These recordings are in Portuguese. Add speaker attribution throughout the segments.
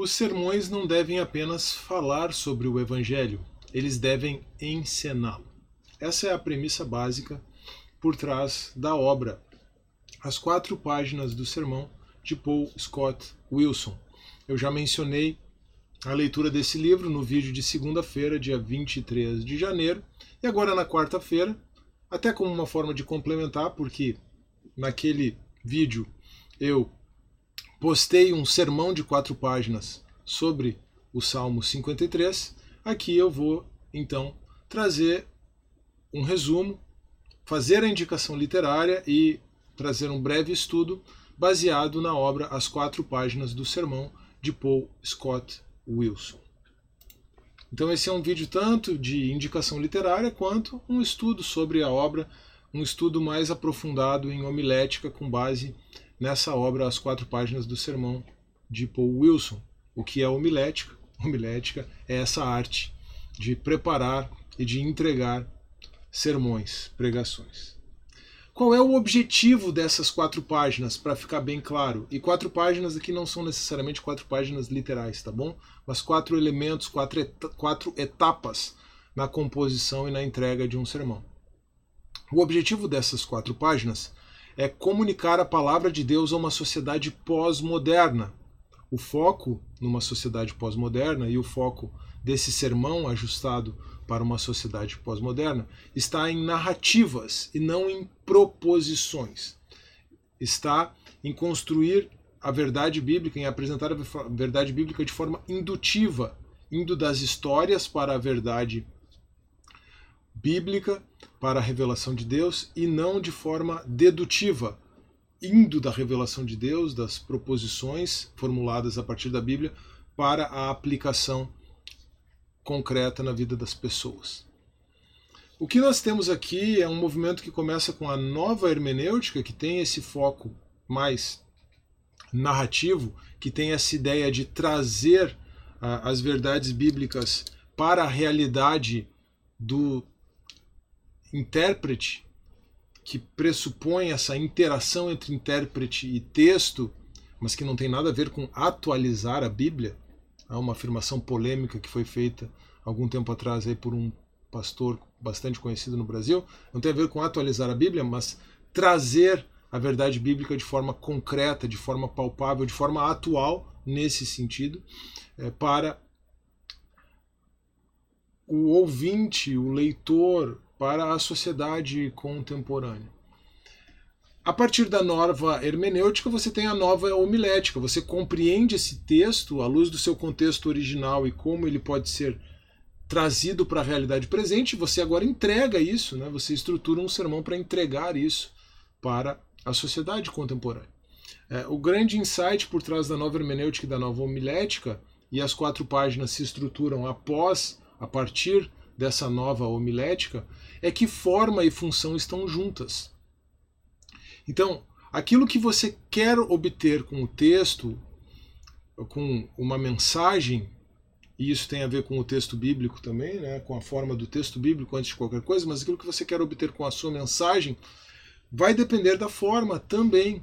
Speaker 1: Os sermões não devem apenas falar sobre o Evangelho, eles devem encená-lo. Essa é a premissa básica por trás da obra As Quatro Páginas do Sermão, de Paul Scott Wilson. Eu já mencionei a leitura desse livro no vídeo de segunda-feira, dia 23 de janeiro, e agora na quarta-feira, até como uma forma de complementar, porque naquele vídeo eu postei um sermão de quatro páginas sobre o Salmo 53. Aqui eu vou então trazer um resumo, fazer a indicação literária e trazer um breve estudo baseado na obra As Quatro Páginas do Sermão de Paul Scott Wilson. Então esse é um vídeo tanto de indicação literária quanto um estudo sobre a obra, um estudo mais aprofundado em homilética com base nessa obra As Quatro Páginas do Sermão de Paul Wilson. O que é homilética? Homilética é essa arte de preparar e de entregar sermões, pregações. Qual é o objetivo dessas quatro páginas, para ficar bem claro? E quatro páginas aqui não são necessariamente quatro páginas literais, tá bom? Mas quatro elementos, quatro, et quatro etapas na composição e na entrega de um sermão. O objetivo dessas quatro páginas é comunicar a palavra de Deus a uma sociedade pós-moderna. O foco numa sociedade pós-moderna e o foco desse sermão ajustado para uma sociedade pós-moderna está em narrativas e não em proposições. Está em construir a verdade bíblica, em apresentar a verdade bíblica de forma indutiva, indo das histórias para a verdade bíblica, para a revelação de Deus, e não de forma dedutiva, indo da revelação de Deus, das proposições formuladas a partir da Bíblia, para a aplicação concreta na vida das pessoas. O que nós temos aqui é um movimento que começa com a nova hermenêutica, que tem esse foco mais narrativo, que tem essa ideia de trazer uh, as verdades bíblicas para a realidade do intérprete, que pressupõe essa interação entre intérprete e texto, mas que não tem nada a ver com atualizar a Bíblia. Há uma afirmação polêmica que foi feita algum tempo atrás aí por um pastor bastante conhecido no Brasil. Não tem a ver com atualizar a Bíblia, mas trazer a verdade bíblica de forma concreta, de forma palpável, de forma atual, nesse sentido, é, para o ouvinte, o leitor, para a sociedade contemporânea. A partir da nova hermenêutica, você tem a nova homilética. Você compreende esse texto à luz do seu contexto original e como ele pode ser trazido para a realidade presente. Você agora entrega isso, né? você estrutura um sermão para entregar isso para a sociedade contemporânea. É, o grande insight por trás da nova hermenêutica e da nova homilética, e as quatro páginas se estruturam após, a partir dessa nova homilética, é que forma e função estão juntas. Então, aquilo que você quer obter com o texto, com uma mensagem, e isso tem a ver com o texto bíblico também, né, com a forma do texto bíblico antes de qualquer coisa, mas aquilo que você quer obter com a sua mensagem vai depender da forma também.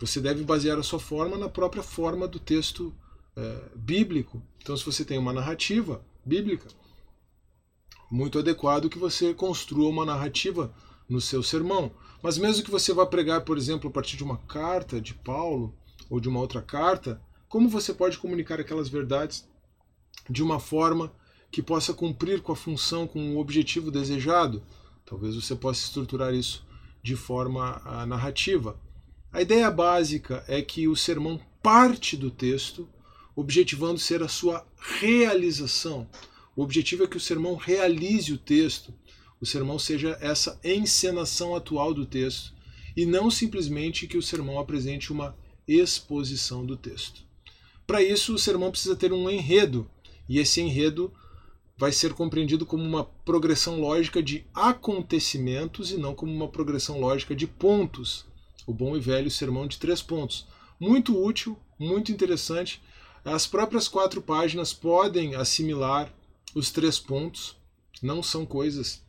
Speaker 1: Você deve basear a sua forma na própria forma do texto é, bíblico. Então, se você tem uma narrativa bíblica, muito adequado que você construa uma narrativa no seu sermão. Mas mesmo que você vá pregar, por exemplo, a partir de uma carta de Paulo ou de uma outra carta, como você pode comunicar aquelas verdades de uma forma que possa cumprir com a função, com o objetivo desejado? Talvez você possa estruturar isso de forma ah, narrativa. A ideia básica é que o sermão parte do texto, objetivando ser a sua realização. O objetivo é que o sermão realize o texto, o sermão seja essa encenação atual do texto e não simplesmente que o sermão apresente uma exposição do texto. Para isso, o sermão precisa ter um enredo, e esse enredo vai ser compreendido como uma progressão lógica de acontecimentos e não como uma progressão lógica de pontos. O bom e velho sermão de três pontos. Muito útil, muito interessante. As próprias quatro páginas podem assimilar os três pontos, não são coisas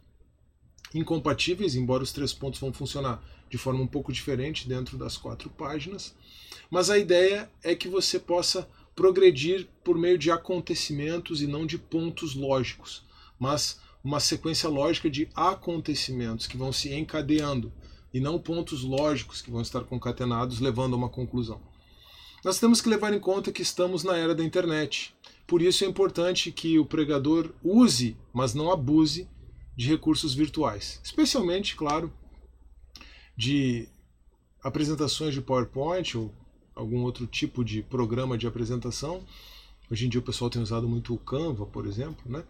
Speaker 1: incompatíveis, embora os três pontos vão funcionar de forma um pouco diferente dentro das quatro páginas. Mas a ideia é que você possa progredir por meio de acontecimentos e não de pontos lógicos, mas uma sequência lógica de acontecimentos que vão se encadeando e não pontos lógicos que vão estar concatenados levando a uma conclusão. Nós temos que levar em conta que estamos na era da internet. Por isso é importante que o pregador use, mas não abuse, de recursos virtuais, especialmente, claro, de apresentações de PowerPoint ou algum outro tipo de programa de apresentação. Hoje em dia o pessoal tem usado muito o Canva, por exemplo, né?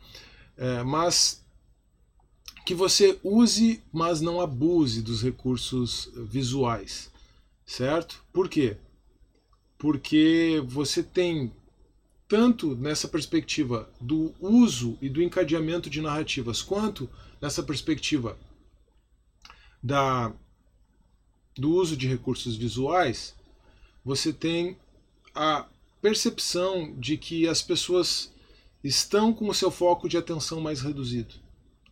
Speaker 1: É, mas que você use, mas não abuse dos recursos visuais, certo? Por quê? Porque você tem tanto nessa perspectiva do uso e do encadeamento de narrativas, quanto nessa perspectiva da, do uso de recursos visuais, você tem a percepção de que as pessoas estão com o seu foco de atenção mais reduzido.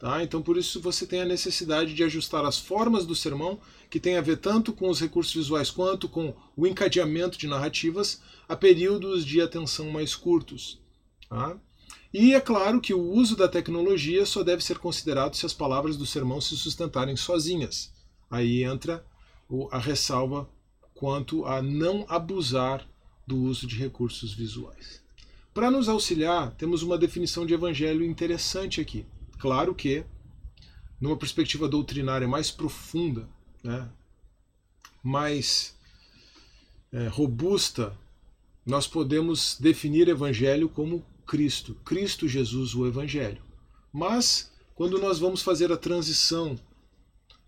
Speaker 1: Tá? Então, por isso, você tem a necessidade de ajustar as formas do sermão, que tem a ver tanto com os recursos visuais quanto com o encadeamento de narrativas, a períodos de atenção mais curtos. Tá? E é claro que o uso da tecnologia só deve ser considerado se as palavras do sermão se sustentarem sozinhas. Aí entra a ressalva quanto a não abusar do uso de recursos visuais. Para nos auxiliar, temos uma definição de evangelho interessante aqui. Claro que, numa perspectiva doutrinária mais profunda, né, mais é, robusta, nós podemos definir evangelho como Cristo, Cristo Jesus, o Evangelho. Mas, quando nós vamos fazer a transição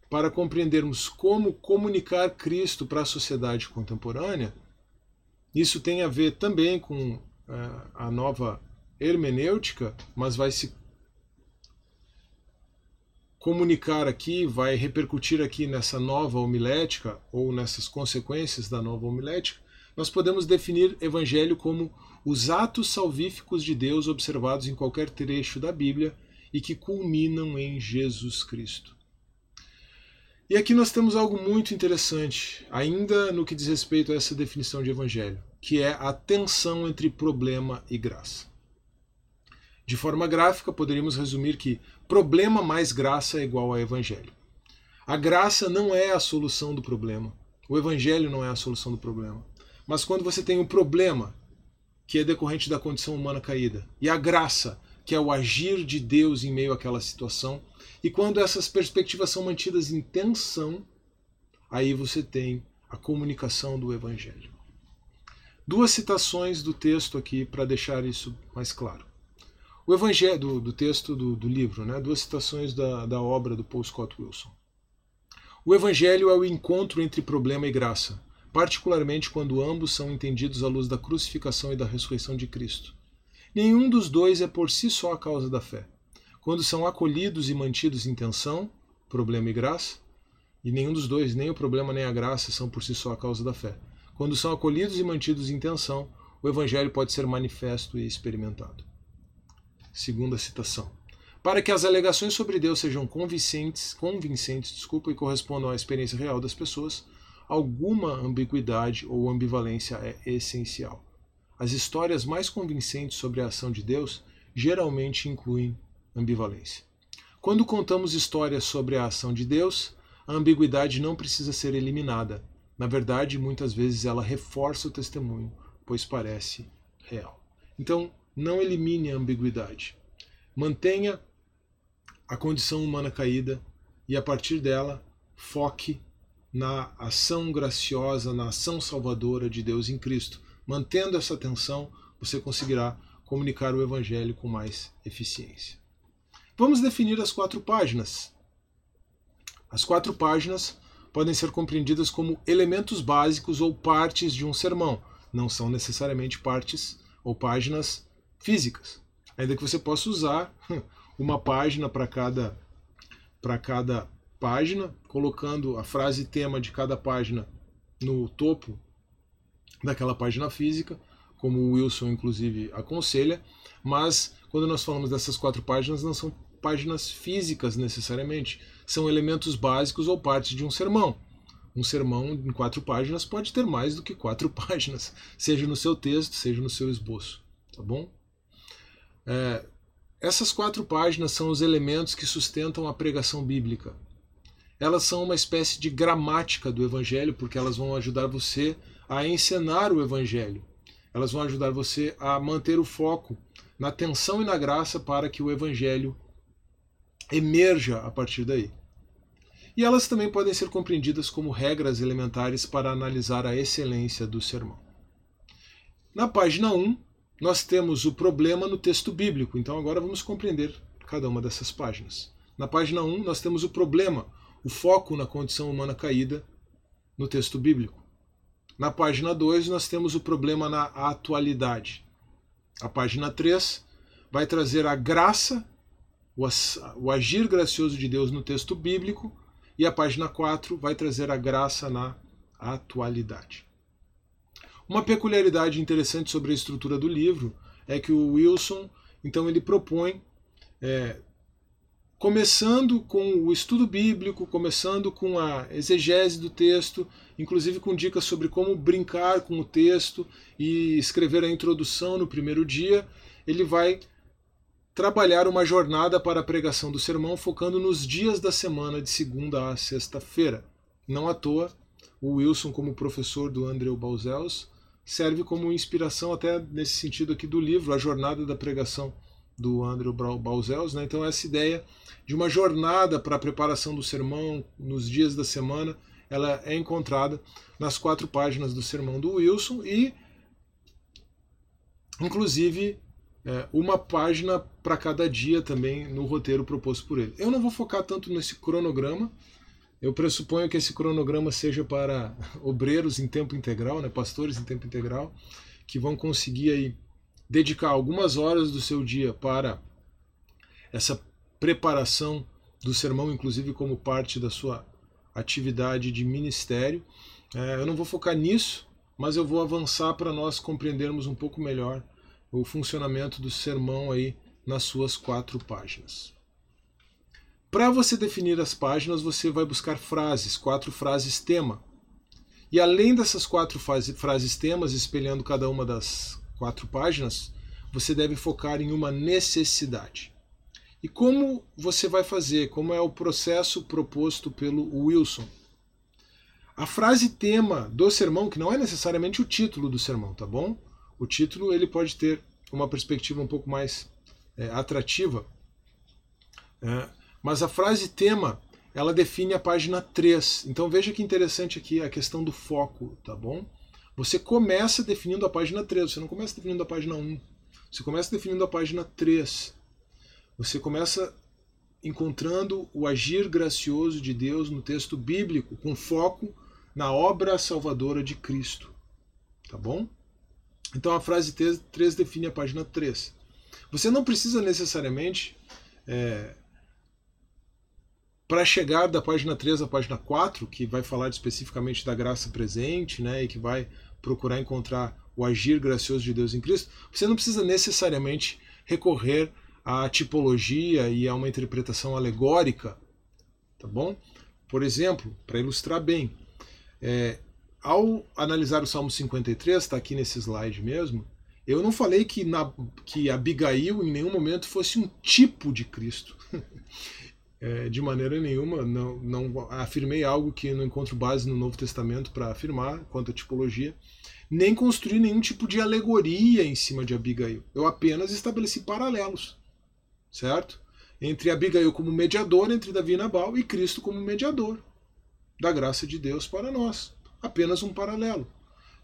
Speaker 1: para compreendermos como comunicar Cristo para a sociedade contemporânea, isso tem a ver também com é, a nova hermenêutica, mas vai se comunicar aqui, vai repercutir aqui nessa nova homilética ou nessas consequências da nova homilética, nós podemos definir evangelho como os atos salvíficos de Deus observados em qualquer trecho da Bíblia e que culminam em Jesus Cristo. E aqui nós temos algo muito interessante, ainda no que diz respeito a essa definição de evangelho, que é a tensão entre problema e graça. De forma gráfica, poderíamos resumir que problema mais graça é igual a evangelho. A graça não é a solução do problema. O evangelho não é a solução do problema. Mas quando você tem um problema que é decorrente da condição humana caída, e a graça, que é o agir de Deus em meio àquela situação, e quando essas perspectivas são mantidas em tensão, aí você tem a comunicação do evangelho. Duas citações do texto aqui para deixar isso mais claro. O evangelho do, do texto do, do, livro, né? duas citações da, da obra do Paul Scott Wilson. O evangelho é o encontro entre problema e graça, particularmente quando ambos são entendidos à luz da crucificação e da ressurreição de Cristo. Nenhum dos dois é por si só a causa da fé. Quando são acolhidos e mantidos em tensão, problema e graça, e nenhum dos dois, nem o problema nem a graça, são por si só a causa da fé. Quando são acolhidos e mantidos em tensão, o evangelho pode ser manifesto e experimentado. Segunda citação. Para que as alegações sobre Deus sejam convincentes, convincentes desculpa, e correspondam à experiência real das pessoas, alguma ambiguidade ou ambivalência é essencial. As histórias mais convincentes sobre a ação de Deus geralmente incluem ambivalência. Quando contamos histórias sobre a ação de Deus, a ambiguidade não precisa ser eliminada. Na verdade, muitas vezes ela reforça o testemunho, pois parece real. Então, não elimine a ambiguidade. Mantenha a condição humana caída e, a partir dela, foque na ação graciosa, na ação salvadora de Deus em Cristo. Mantendo essa atenção, você conseguirá comunicar o Evangelho com mais eficiência. Vamos definir as quatro páginas. As quatro páginas podem ser compreendidas como elementos básicos ou partes de um sermão. Não são necessariamente partes ou páginas físicas. Ainda que você possa usar uma página para cada para cada página, colocando a frase tema de cada página no topo daquela página física, como o Wilson inclusive aconselha, mas quando nós falamos dessas quatro páginas, não são páginas físicas necessariamente, são elementos básicos ou partes de um sermão. um sermão em quatro páginas pode ter mais do que quatro páginas, seja no seu texto, seja no seu esboço, tá bom? É, essas quatro páginas são os elementos que sustentam a pregação bíblica. Elas são uma espécie de gramática do Evangelho, porque elas vão ajudar você a encenar o Evangelho. Elas vão ajudar você a manter o foco na atenção e na graça para que o Evangelho emerja a partir daí. E elas também podem ser compreendidas como regras elementares para analisar a excelência do sermão. Na página 1, nós temos o problema no texto bíblico, então agora vamos compreender cada uma dessas páginas. Na página 1, nós temos o problema, o foco na condição humana caída no texto bíblico. Na página 2, nós temos o problema na atualidade. A página 3 vai trazer a graça, o agir gracioso de Deus no texto bíblico e a página 4 vai trazer a graça na atualidade. Uma peculiaridade interessante sobre a estrutura do livro é que o Wilson, então, ele propõe, é, começando com o estudo bíblico, começando com a exegese do texto, inclusive com dicas sobre como brincar com o texto e escrever a introdução no primeiro dia, ele vai trabalhar uma jornada para a pregação do sermão focando nos dias da semana de segunda a sexta-feira. Não à toa, o Wilson, como professor do Andrew Balzels, serve como inspiração até nesse sentido aqui do livro, A Jornada da Pregação do Andrew Balzels. Né? Então essa ideia de uma jornada para a preparação do sermão nos dias da semana, ela é encontrada nas quatro páginas do sermão do Wilson e, inclusive, é, uma página para cada dia também no roteiro proposto por ele. Eu não vou focar tanto nesse cronograma. Eu pressuponho que esse cronograma seja para obreiros em tempo integral, né, pastores em tempo integral, que vão conseguir aí dedicar algumas horas do seu dia para essa preparação do sermão, inclusive como parte da sua atividade de ministério. É, eu não vou focar nisso, mas eu vou avançar para nós compreendermos um pouco melhor o funcionamento do sermão aí nas suas quatro páginas. Para você definir as páginas, você vai buscar frases, quatro frases tema. E além dessas quatro frases temas, espelhando cada uma das quatro páginas, você deve focar em uma necessidade. E como você vai fazer? Como é o processo proposto pelo Wilson? A frase tema do sermão, que não é necessariamente o título do sermão, tá bom? O título ele pode ter uma perspectiva um pouco mais é, atrativa, é, mas a frase tema ela define a página 3. Então veja que interessante aqui a questão do foco, tá bom? Você começa definindo a página 3, você não começa definindo a página 1. Você começa definindo a página 3. Você começa encontrando o agir gracioso de Deus no texto bíblico, com foco na obra salvadora de Cristo. Tá bom? Então a frase 3 define a página 3. Você não precisa necessariamente, é, para chegar da página 3 à página 4, que vai falar especificamente da graça presente, né, e que vai procurar encontrar o agir gracioso de Deus em Cristo, você não precisa necessariamente recorrer à tipologia e a uma interpretação alegórica, tá bom? Por exemplo, para ilustrar bem, é, ao analisar o Salmo 53, está aqui nesse slide mesmo, eu não falei que, na, que Abigail em nenhum momento fosse um tipo de Cristo. é, de maneira nenhuma, não, não afirmei algo que não encontro base no Novo Testamento para afirmar quanto à tipologia, nem construí nenhum tipo de alegoria em cima de Abigail. Eu apenas estabeleci paralelos, certo? Entre Abigail como mediador entre Davi e Nabal e Cristo como mediador da graça de Deus para nós apenas um paralelo.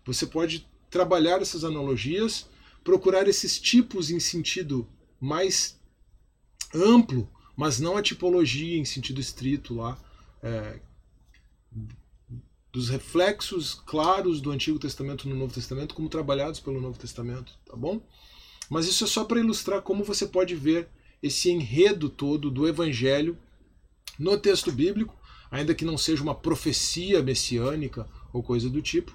Speaker 1: Você pode trabalhar essas analogias, procurar esses tipos em sentido mais amplo, mas não a tipologia em sentido estrito lá, é, dos reflexos claros do Antigo Testamento no Novo Testamento, como trabalhados pelo Novo Testamento, tá bom? Mas isso é só para ilustrar como você pode ver esse enredo todo do Evangelho no texto bíblico, ainda que não seja uma profecia messiânica ou coisa do tipo.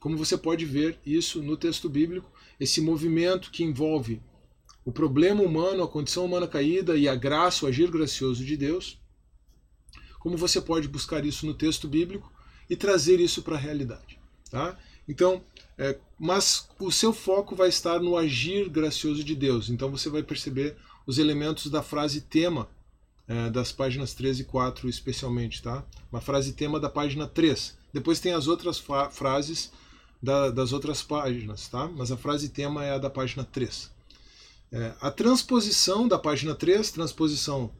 Speaker 1: Como você pode ver isso no texto bíblico, esse movimento que envolve o problema humano, a condição humana caída e a graça, o agir gracioso de Deus. Como você pode buscar isso no texto bíblico e trazer isso para a realidade. Tá? Então, é, mas o seu foco vai estar no agir gracioso de Deus. Então você vai perceber os elementos da frase tema é, das páginas 3 e 4, especialmente. Tá? Uma frase tema da página 3. Depois tem as outras frases da, das outras páginas, tá? mas a frase tema é a da página 3. É, a transposição da página 3, transposição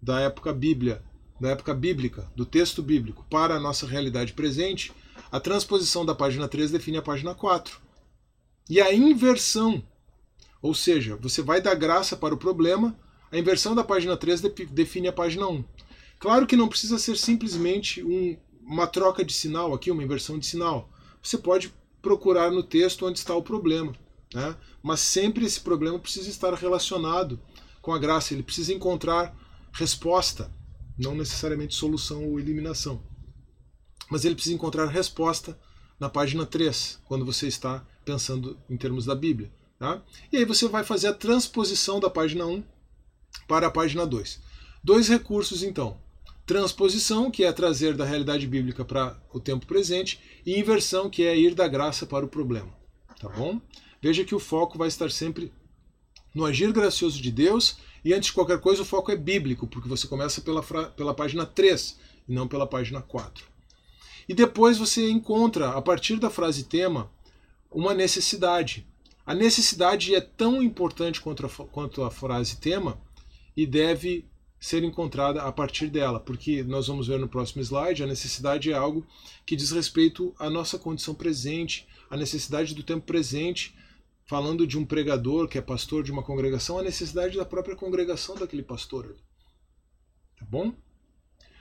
Speaker 1: da época Bíblia, da época bíblica, do texto bíblico, para a nossa realidade presente, a transposição da página 3 define a página 4. E a inversão, ou seja, você vai dar graça para o problema, a inversão da página 3 define a página 1. Claro que não precisa ser simplesmente um, uma troca de sinal aqui, uma inversão de sinal. Você pode procurar no texto onde está o problema. Né? Mas sempre esse problema precisa estar relacionado com a graça, ele precisa encontrar resposta, não necessariamente solução ou eliminação mas ele precisa encontrar resposta na página 3, quando você está pensando em termos da Bíblia. Tá? E aí você vai fazer a transposição da página 1 para a página 2. Dois recursos, então. Transposição, que é trazer da realidade bíblica para o tempo presente, e inversão, que é ir da graça para o problema. Tá bom? Veja que o foco vai estar sempre no agir gracioso de Deus, e antes de qualquer coisa, o foco é bíblico, porque você começa pela, pela página 3 e não pela página 4. E depois você encontra, a partir da frase tema, uma necessidade. A necessidade é tão importante quanto a, quanto a frase tema e deve ser encontrada a partir dela, porque nós vamos ver no próximo slide, a necessidade é algo que diz respeito à nossa condição presente, a necessidade do tempo presente, falando de um pregador que é pastor de uma congregação, a necessidade da própria congregação daquele pastor. Tá bom?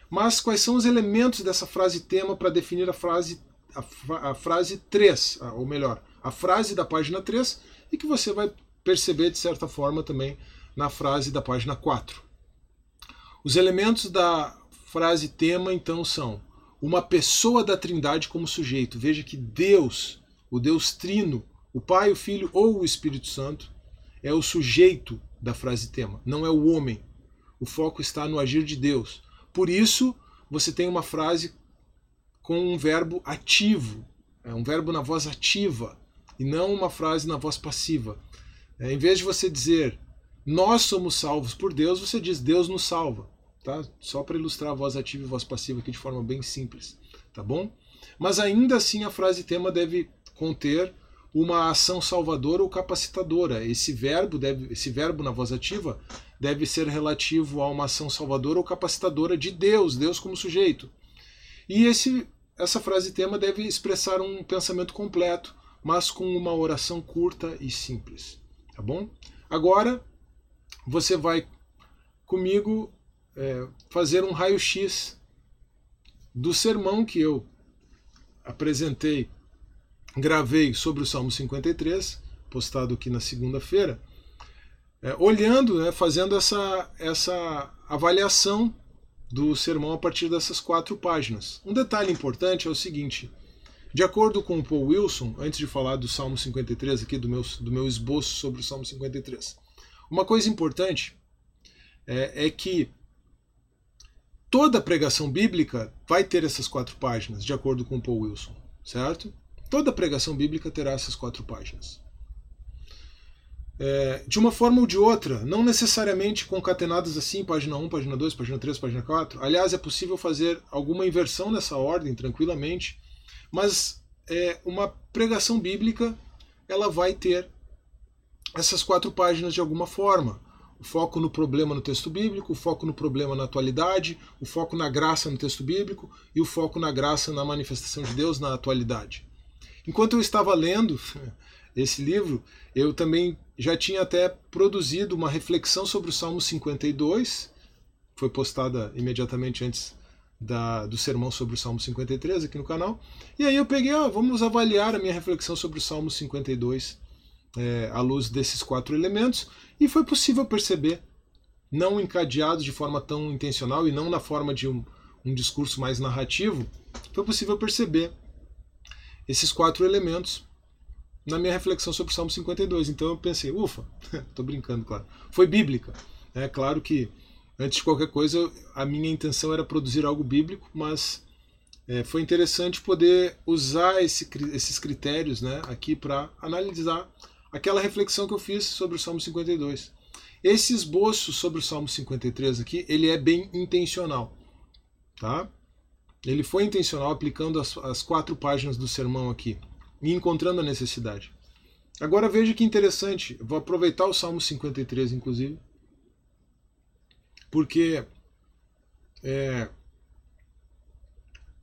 Speaker 1: Mas quais são os elementos dessa frase tema para definir a frase, a, a frase 3, ou melhor, a frase da página 3, e que você vai perceber de certa forma também na frase da página 4. Os elementos da frase tema então são uma pessoa da Trindade como sujeito. Veja que Deus, o Deus Trino, o Pai, o Filho ou o Espírito Santo, é o sujeito da frase tema, não é o homem. O foco está no agir de Deus. Por isso, você tem uma frase com um verbo ativo, é um verbo na voz ativa, e não uma frase na voz passiva. É, em vez de você dizer nós somos salvos por Deus, você diz Deus nos salva. Tá? Só para ilustrar a voz ativa e voz passiva aqui de forma bem simples. Tá bom? Mas ainda assim a frase tema deve conter uma ação salvadora ou capacitadora. Esse verbo, deve, esse verbo na voz ativa deve ser relativo a uma ação salvadora ou capacitadora de Deus, Deus como sujeito. E esse, essa frase tema deve expressar um pensamento completo, mas com uma oração curta e simples. Tá bom? Agora você vai comigo é, fazer um raio-x do sermão que eu apresentei, gravei sobre o Salmo 53, postado aqui na segunda-feira é, olhando, né, fazendo essa, essa avaliação do sermão a partir dessas quatro páginas. Um detalhe importante é o seguinte: de acordo com o Paul Wilson, antes de falar do Salmo 53 aqui, do meu, do meu esboço sobre o Salmo 53, uma coisa importante é, é que toda pregação bíblica vai ter essas quatro páginas, de acordo com o Paul Wilson, certo? Toda pregação bíblica terá essas quatro páginas é, de uma forma ou de outra, não necessariamente concatenadas assim, página 1, página 2, página 3, página 4. Aliás, é possível fazer alguma inversão nessa ordem tranquilamente, mas é, uma pregação bíblica ela vai ter essas quatro páginas de alguma forma. O foco no problema no texto bíblico, o foco no problema na atualidade, o foco na graça no texto bíblico e o foco na graça na manifestação de Deus na atualidade. Enquanto eu estava lendo esse livro, eu também já tinha até produzido uma reflexão sobre o Salmo 52, foi postada imediatamente antes da, do sermão sobre o Salmo 53 aqui no canal. E aí eu peguei, ó, vamos avaliar a minha reflexão sobre o Salmo 52 é, à luz desses quatro elementos, e foi possível perceber, não encadeados de forma tão intencional e não na forma de um, um discurso mais narrativo, foi possível perceber esses quatro elementos na minha reflexão sobre o Salmo 52. Então eu pensei, ufa, tô brincando, claro. Foi bíblica. É claro que, antes de qualquer coisa, a minha intenção era produzir algo bíblico, mas é, foi interessante poder usar esse, esses critérios né, aqui para analisar aquela reflexão que eu fiz sobre o Salmo 52. Esse esboço sobre o Salmo 53 aqui, ele é bem intencional. Tá? Ele foi intencional aplicando as, as quatro páginas do sermão aqui e encontrando a necessidade. Agora veja que interessante, vou aproveitar o Salmo 53, inclusive, porque é,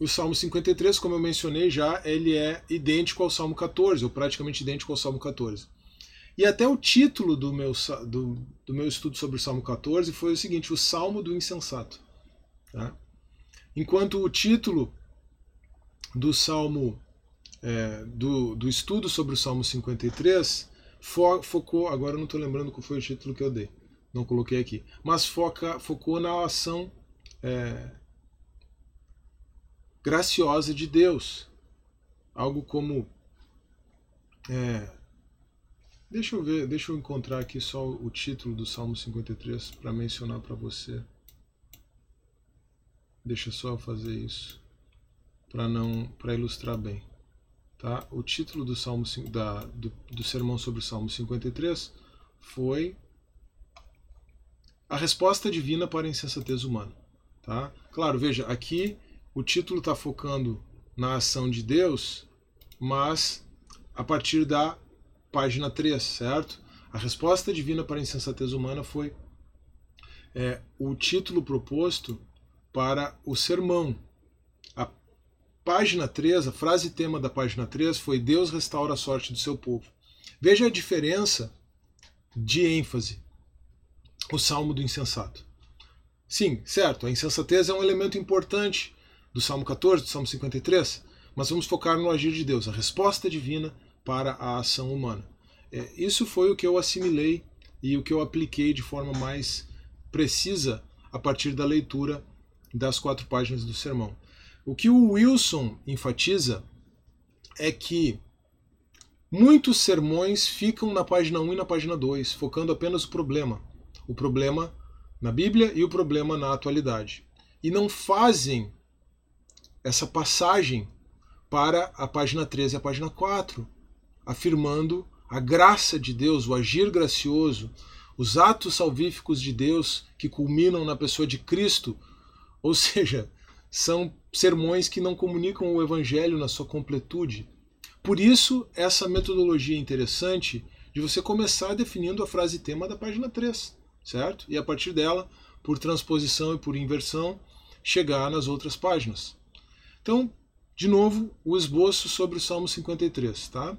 Speaker 1: o Salmo 53, como eu mencionei já, ele é idêntico ao Salmo 14, ou praticamente idêntico ao Salmo 14. E até o título do meu, do, do meu estudo sobre o Salmo 14 foi o seguinte: o Salmo do Insensato. Tá? Enquanto o título do Salmo é, do, do estudo sobre o Salmo 53 fo, focou, agora eu não estou lembrando qual foi o título que eu dei, não coloquei aqui, mas foca, focou na ação é, graciosa de Deus. Algo como. É, deixa eu ver, deixa eu encontrar aqui só o título do Salmo 53 para mencionar para você. Deixa só eu fazer isso para não para ilustrar bem. Tá? O título do Salmo da, do, do sermão sobre o Salmo 53 foi a resposta divina para a insensatez humana. Tá? Claro, veja, aqui o título está focando na ação de Deus, mas a partir da página 3, certo? A resposta divina para a insensatez humana foi é, o título proposto para o sermão. A página 3, a frase tema da página 3 foi Deus restaura a sorte do seu povo. Veja a diferença de ênfase. O salmo do insensato. Sim, certo, a insensatez é um elemento importante do Salmo 14, do Salmo 53, mas vamos focar no agir de Deus, a resposta divina para a ação humana. É, isso foi o que eu assimilei e o que eu apliquei de forma mais precisa a partir da leitura das quatro páginas do sermão. O que o Wilson enfatiza é que muitos sermões ficam na página 1 e na página 2, focando apenas o problema. O problema na Bíblia e o problema na atualidade. E não fazem essa passagem para a página 13 e a página 4, afirmando a graça de Deus, o agir gracioso, os atos salvíficos de Deus que culminam na pessoa de Cristo, ou seja, são sermões que não comunicam o evangelho na sua completude. Por isso, essa metodologia é interessante de você começar definindo a frase tema da página 3, certo? E a partir dela, por transposição e por inversão, chegar nas outras páginas. Então, de novo, o esboço sobre o Salmo 53, tá?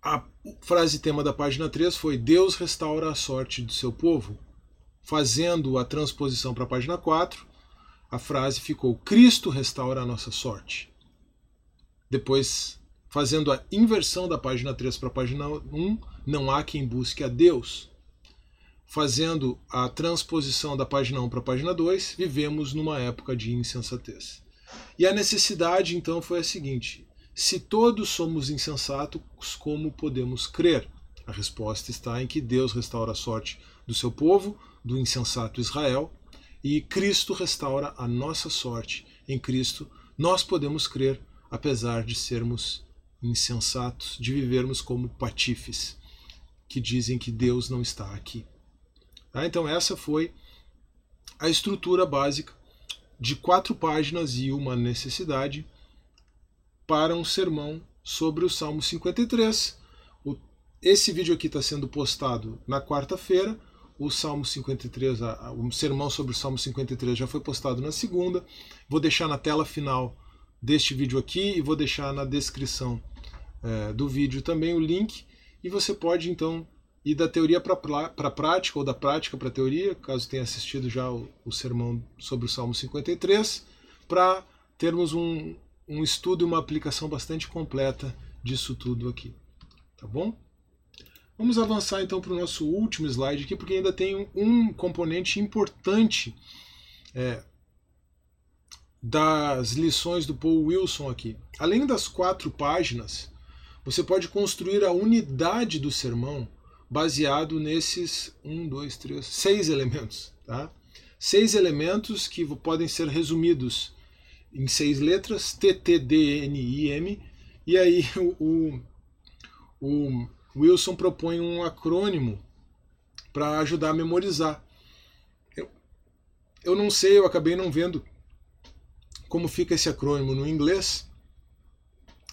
Speaker 1: A frase tema da página 3 foi Deus restaura a sorte do seu povo. Fazendo a transposição para a página 4, a frase ficou Cristo restaura a nossa sorte. Depois, fazendo a inversão da página 3 para a página 1, não há quem busque a Deus fazendo a transposição da página 1 para a página 2, vivemos numa época de insensatez. E a necessidade então foi a seguinte: se todos somos insensatos, como podemos crer? A resposta está em que Deus restaura a sorte do seu povo, do insensato Israel, e Cristo restaura a nossa sorte. Em Cristo nós podemos crer, apesar de sermos insensatos, de vivermos como patifes, que dizem que Deus não está aqui. Tá? Então, essa foi a estrutura básica de quatro páginas e uma necessidade para um sermão sobre o Salmo 53. O, esse vídeo aqui está sendo postado na quarta-feira. O Salmo 53, a, o sermão sobre o Salmo 53 já foi postado na segunda. Vou deixar na tela final deste vídeo aqui e vou deixar na descrição é, do vídeo também o link. E você pode então e da teoria para a prática, ou da prática para a teoria, caso tenha assistido já o, o sermão sobre o Salmo 53, para termos um, um estudo e uma aplicação bastante completa disso tudo aqui. Tá bom? Vamos avançar então para o nosso último slide aqui, porque ainda tem um, componente importante é, das lições do Paul Wilson aqui. Além das quatro páginas, você pode construir a unidade do sermão baseado nesses um, dois, três, seis elementos, tá? Seis elementos que podem ser resumidos em seis letras, TTDNIM, e aí o, o, o Wilson propõe um acrônimo para ajudar a memorizar. Eu, eu não sei, eu acabei não vendo como fica esse acrônimo no inglês.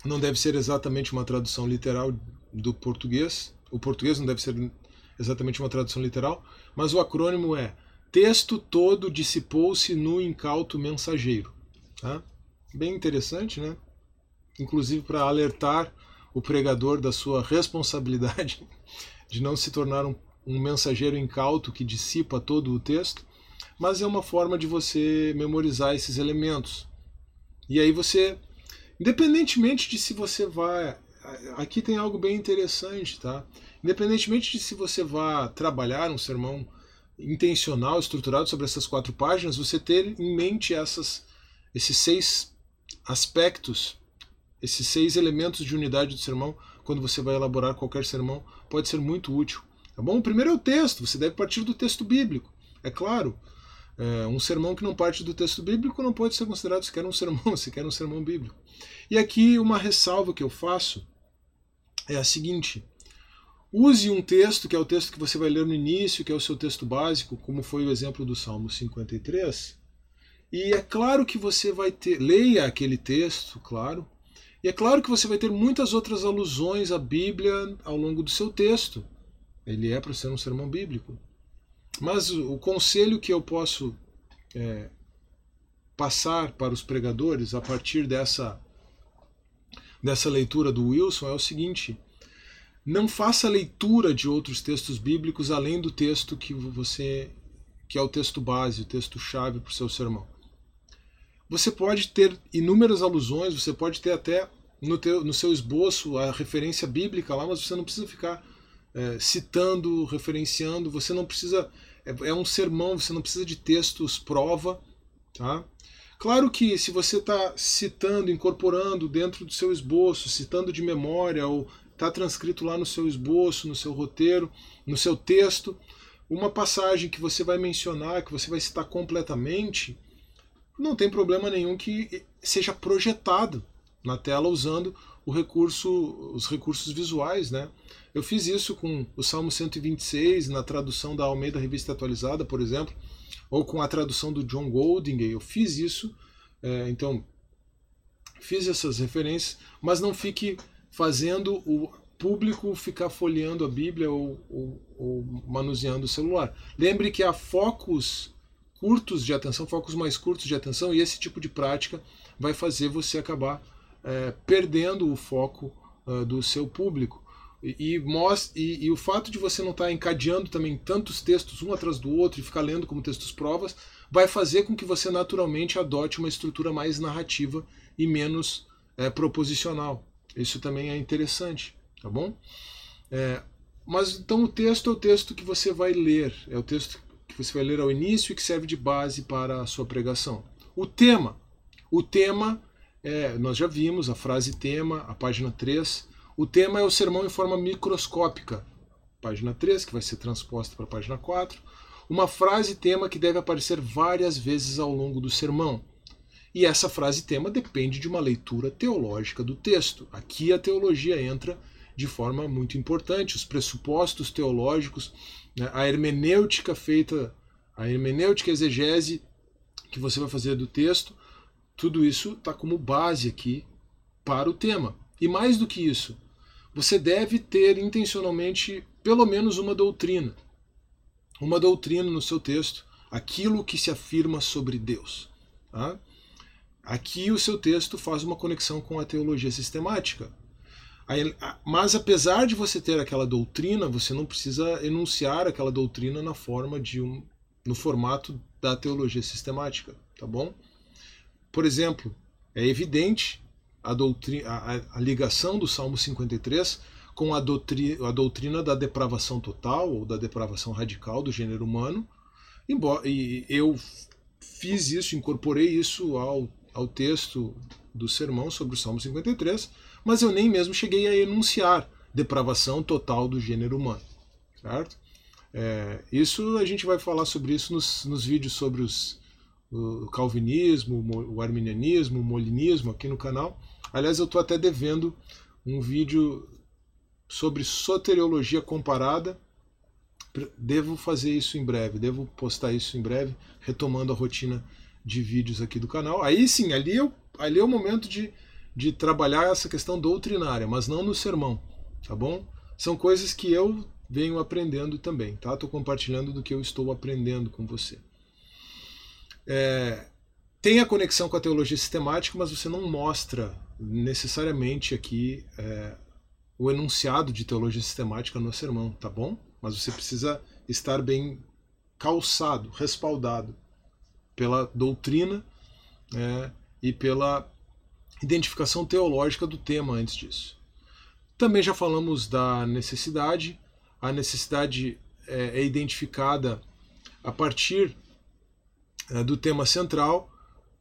Speaker 1: Não deve ser exatamente uma tradução literal do português. O português não deve ser exatamente uma tradução literal, mas o acrônimo é Texto todo dissipou-se no incauto mensageiro. Tá? Bem interessante, né? Inclusive para alertar o pregador da sua responsabilidade de não se tornar um, um mensageiro incauto que dissipa todo o texto, mas é uma forma de você memorizar esses elementos. E aí você, independentemente de se você vai. Aqui tem algo bem interessante, tá? Independentemente de se você vai trabalhar um sermão intencional, estruturado sobre essas quatro páginas, você ter em mente essas, esses seis aspectos, esses seis elementos de unidade do sermão, quando você vai elaborar qualquer sermão, pode ser muito útil. Tá bom? O primeiro é o texto, você deve partir do texto bíblico. É claro, é, um sermão que não parte do texto bíblico não pode ser considerado sequer um sermão, sequer um sermão bíblico. E aqui uma ressalva que eu faço é a seguinte: Use um texto, que é o texto que você vai ler no início, que é o seu texto básico, como foi o exemplo do Salmo 53. E é claro que você vai ter. Leia aquele texto, claro. É claro que você vai ter muitas outras alusões à Bíblia ao longo do seu texto. Ele é para ser um sermão bíblico. Mas o conselho que eu posso é, passar para os pregadores a partir dessa, dessa leitura do Wilson é o seguinte não faça leitura de outros textos bíblicos além do texto que você que é o texto base, o texto chave para o seu sermão. Você pode ter inúmeras alusões, você pode ter até no, teu, no seu esboço a referência bíblica lá, mas você não precisa ficar é, citando, referenciando, você não precisa. É, é, um sermão, você não precisa de textos prova. Tá? Claro que se você está citando, incorporando dentro do seu esboço, citando de memória ou está transcrito lá no seu esboço, no seu roteiro, no seu texto, uma passagem que você vai mencionar, que você vai citar completamente, não tem problema nenhum que seja projetado na tela usando o recurso, os recursos visuais, né? Eu fiz isso com o Salmo 126 na tradução da Almeida Revista Atualizada, por exemplo, ou com a tradução do John Golding. Eu fiz isso, é, então fiz essas referências, mas não fique fazendo o público ficar folheando a Bíblia ou, ou, ou manuseando o celular. Lembre que há focos curtos de atenção, focos mais curtos de atenção, e esse tipo de prática vai fazer você acabar é, perdendo o foco uh, do seu público. E, e, e, e, o fato de você não estar tá encadeando também tantos textos um atrás do outro e ficar lendo como textos provas, vai fazer com que você naturalmente adote uma estrutura mais narrativa e menos é, proposicional. Isso também é interessante, tá bom? É, mas então o texto é o texto que você vai ler, é o texto que você vai ler ao início e que serve de base para a sua pregação. O tema. O tema, é, nós já vimos a frase tema, a página 3. O tema é o sermão em forma microscópica, página 3, que vai ser transposta para a página 4. Uma frase tema que deve aparecer várias vezes ao longo do sermão. E essa frase tema depende de uma leitura teológica do texto. Aqui a teologia entra de forma muito importante, os pressupostos teológicos, né, a hermenêutica feita, a hermenêutica exegese que você vai fazer do texto, tudo isso está como base aqui para o tema. E mais do que isso, você deve ter intencionalmente pelo menos uma doutrina. Uma doutrina no seu texto, aquilo que se afirma sobre Deus. Tá? Aqui o seu texto faz uma conexão com a teologia sistemática. Mas apesar de você ter aquela doutrina, você não precisa enunciar aquela doutrina na forma de um no formato da teologia sistemática, tá bom? Por exemplo, é evidente a, doutrina, a, a ligação do Salmo 53 com a doutrina, a doutrina da depravação total ou da depravação radical do gênero humano. Embora, e eu fiz isso, incorporei isso ao ao texto do sermão sobre o Salmo 53, mas eu nem mesmo cheguei a enunciar depravação total do gênero humano. Certo? É, isso a gente vai falar sobre isso nos, nos vídeos sobre os, o calvinismo, o arminianismo, o molinismo aqui no canal. Aliás, eu estou até devendo um vídeo sobre soteriologia comparada. Devo fazer isso em breve, devo postar isso em breve, retomando a rotina de vídeos aqui do canal. Aí sim, ali, eu, ali é o momento de, de trabalhar essa questão doutrinária, mas não no sermão, tá bom? São coisas que eu venho aprendendo também, tá? Estou compartilhando do que eu estou aprendendo com você. É, tem a conexão com a teologia sistemática, mas você não mostra necessariamente aqui é, o enunciado de teologia sistemática no sermão, tá bom? Mas você precisa estar bem calçado, respaldado pela doutrina é, e pela identificação teológica do tema antes disso. Também já falamos da necessidade. A necessidade é, é identificada a partir é, do tema central,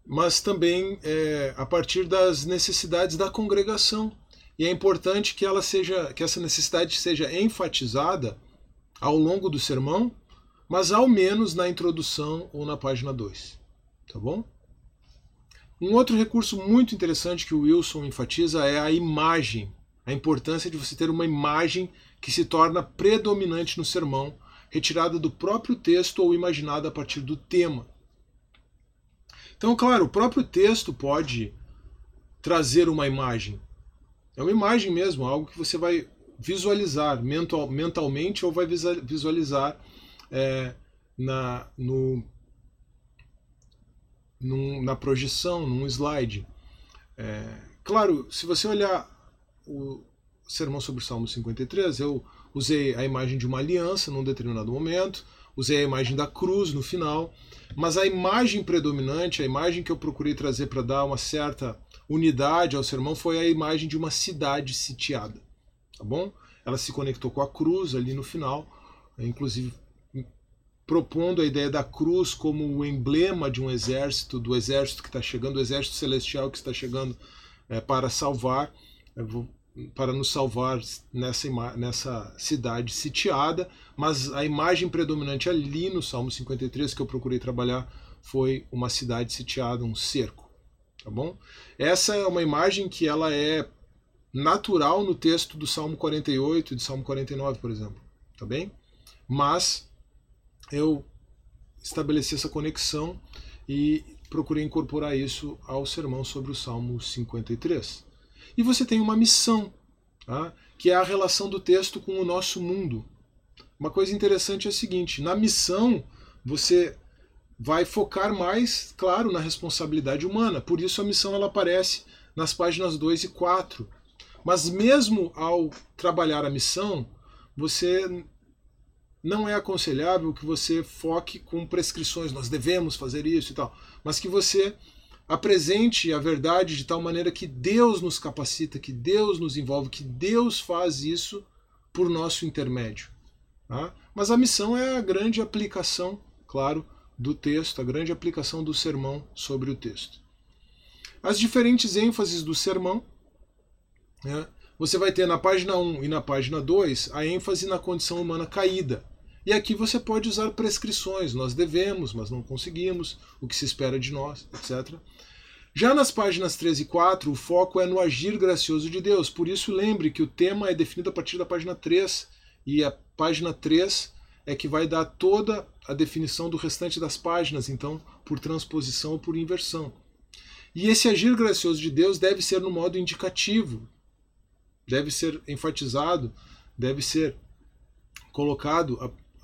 Speaker 1: mas também é, a partir das necessidades da congregação. E é importante que ela seja, que essa necessidade seja enfatizada ao longo do sermão, mas ao menos na introdução ou na página 2. Tá bom? Um outro recurso muito interessante que o Wilson enfatiza é a imagem. A importância de você ter uma imagem que se torna predominante no sermão, retirada do próprio texto ou imaginada a partir do tema. Então, claro, o próprio texto pode trazer uma imagem. É uma imagem mesmo, algo que você vai visualizar mental, mentalmente ou vai visualizar é, na, no, num, na projeção, num slide. É, claro, se você olhar o sermão sobre o Salmo 53, eu usei a imagem de uma aliança num determinado momento, usei a imagem da cruz no final, mas a imagem predominante, a imagem que eu procurei trazer para dar uma certa unidade ao sermão foi a imagem de uma cidade sitiada, tá bom? Ela se conectou com a cruz ali no final, inclusive propondo a ideia da cruz como o emblema de um exército, do exército que está chegando, do exército celestial que está chegando é, para salvar. vou para nos salvar nessa, nessa cidade sitiada, mas a imagem predominante ali no Salmo 53 que eu procurei trabalhar foi uma cidade sitiada, um cerco, tá bom? Essa é uma imagem que ela é natural no texto do Salmo 48 e do Salmo 49, por exemplo, tá bem? Mas eu estabeleci essa conexão e procurei incorporar isso ao sermão sobre o Salmo 53. E você tem uma missão, tá? que é a relação do texto com o nosso mundo. Uma coisa interessante é a seguinte: na missão, você vai focar mais, claro, na responsabilidade humana. Por isso a missão ela aparece nas páginas 2 e 4. Mas mesmo ao trabalhar a missão, você não é aconselhável que você foque com prescrições, nós devemos fazer isso e tal, mas que você apresente a verdade de tal maneira que Deus nos capacita, que Deus nos envolve, que Deus faz isso por nosso intermédio. Tá? Mas a missão é a grande aplicação, claro, do texto, a grande aplicação do sermão sobre o texto. As diferentes ênfases do sermão, né, você vai ter na página 1 e na página 2 a ênfase na condição humana caída. E aqui você pode usar prescrições, nós devemos, mas não conseguimos, o que se espera de nós, etc. Já nas páginas 3 e 4, o foco é no agir gracioso de Deus. Por isso, lembre que o tema é definido a partir da página 3, e a página 3 é que vai dar toda a definição do restante das páginas, então, por transposição ou por inversão. E esse agir gracioso de Deus deve ser no modo indicativo, deve ser enfatizado, deve ser colocado,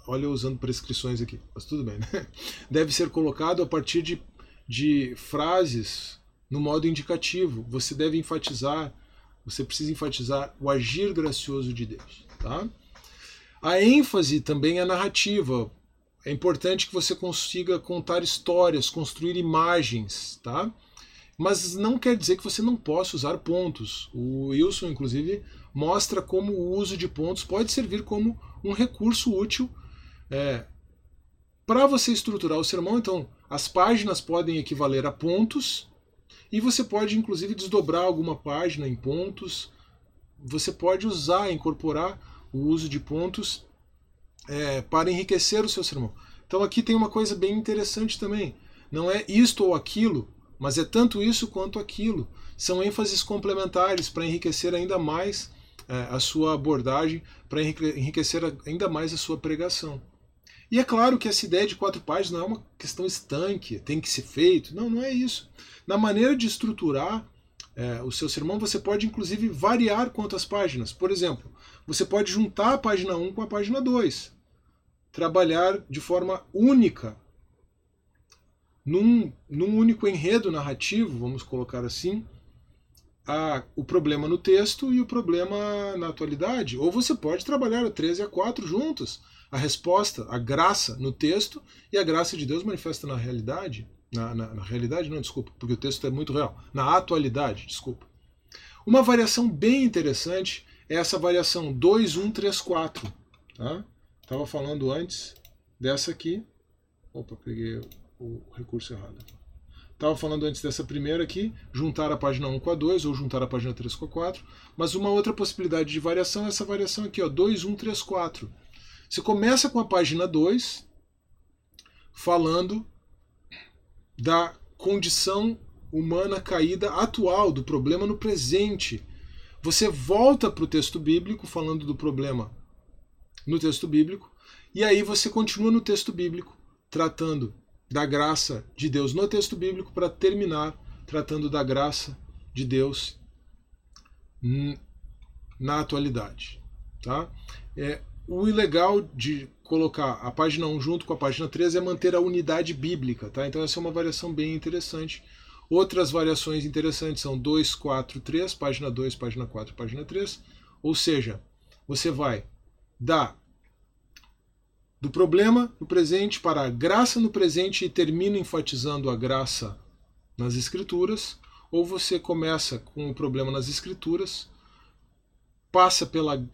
Speaker 1: olha eu usando prescrições aqui, mas tudo bem, né? Deve ser colocado a partir de, de frases no modo indicativo. Você deve enfatizar, você precisa enfatizar o agir gracioso de Deus. Tá? A ênfase também é narrativa. É importante que você consiga contar histórias, construir imagens, tá? Mas não quer dizer que você não possa usar pontos. O Wilson, inclusive, mostra como o uso de pontos pode servir como um recurso útil é, para você estruturar o sermão. Então, as páginas podem equivaler a pontos e você pode, inclusive, desdobrar alguma página em pontos. Você pode usar, incorporar o uso de pontos é, para enriquecer o seu sermão. Então aqui tem uma coisa bem interessante também. não é isto ou aquilo, mas é tanto isso quanto aquilo. São ênfases complementares para enriquecer ainda mais é, a sua abordagem, para enriquecer ainda mais a sua pregação. E é claro que essa ideia de quatro páginas não é uma questão estanque, tem que ser feito. Não, não é isso. Na maneira de estruturar é, o seu sermão, você pode inclusive variar quantas páginas. Por exemplo, você pode juntar a página 1 com a página 2. Trabalhar de forma única, num, num único enredo narrativo, vamos colocar assim, a, o problema no texto e o problema na atualidade. Ou você pode trabalhar a 3 e a 4 juntos a resposta, a graça no texto e a graça de Deus manifesta na realidade. Na, na, na, realidade, não, desculpa, porque o texto é muito real. Na atualidade, desculpa. Uma variação bem interessante é essa variação 2134. Tá? Estava falando antes dessa aqui. Opa, peguei o recurso errado. Estava falando antes dessa primeira aqui, juntar a página 1 com a 2 ou juntar a página 3 com a 4. Mas uma outra possibilidade de variação é essa variação aqui, ó, 2134 você começa com a página 2, falando da condição humana caída atual, do problema no presente. Você volta para o texto bíblico, falando do problema no texto bíblico, e aí você continua no texto bíblico, tratando da graça de Deus no texto bíblico, para terminar tratando da graça de Deus na atualidade. Tá? É, o ilegal de colocar a página 1 junto com a página 3 é manter a unidade bíblica, tá? Então essa é uma variação bem interessante. Outras variações interessantes são 2, 4, 3, página 2, página 4, página 3. Ou seja, você vai dar do problema no presente para a graça no presente e termina enfatizando a graça nas escrituras, ou você começa com o problema nas escrituras, passa pela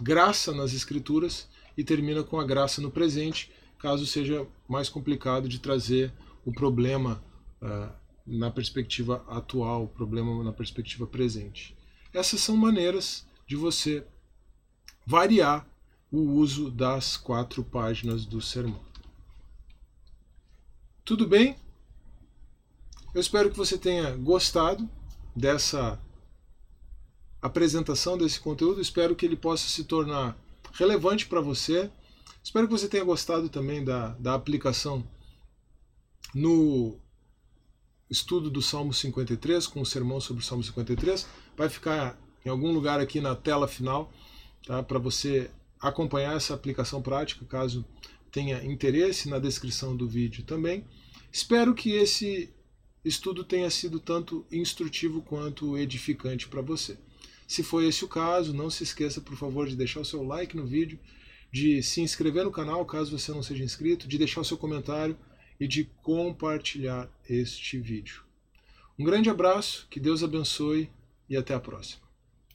Speaker 1: graça nas Escrituras e termina com a graça no presente, caso seja mais complicado de trazer o problema uh, na perspectiva atual, o problema na perspectiva presente. Essas são maneiras de você variar o uso das quatro páginas do sermão. Tudo bem? Eu espero que você tenha gostado dessa apresentação desse conteúdo. Espero que ele possa se tornar relevante para você. Espero que você tenha gostado também da, da aplicação no estudo do Salmo 53, com o sermão sobre o Salmo 53. Vai ficar em algum lugar aqui na tela final, tá? para você acompanhar essa aplicação prática, caso tenha interesse, na descrição do vídeo também. Espero que esse estudo tenha sido tanto instrutivo quanto edificante para você. Se foi esse o caso, não se esqueça, por favor, de deixar o seu like no vídeo, de se inscrever no canal caso você não seja inscrito, de deixar o seu comentário e de compartilhar este vídeo. Um grande abraço, que Deus abençoe e até a próxima.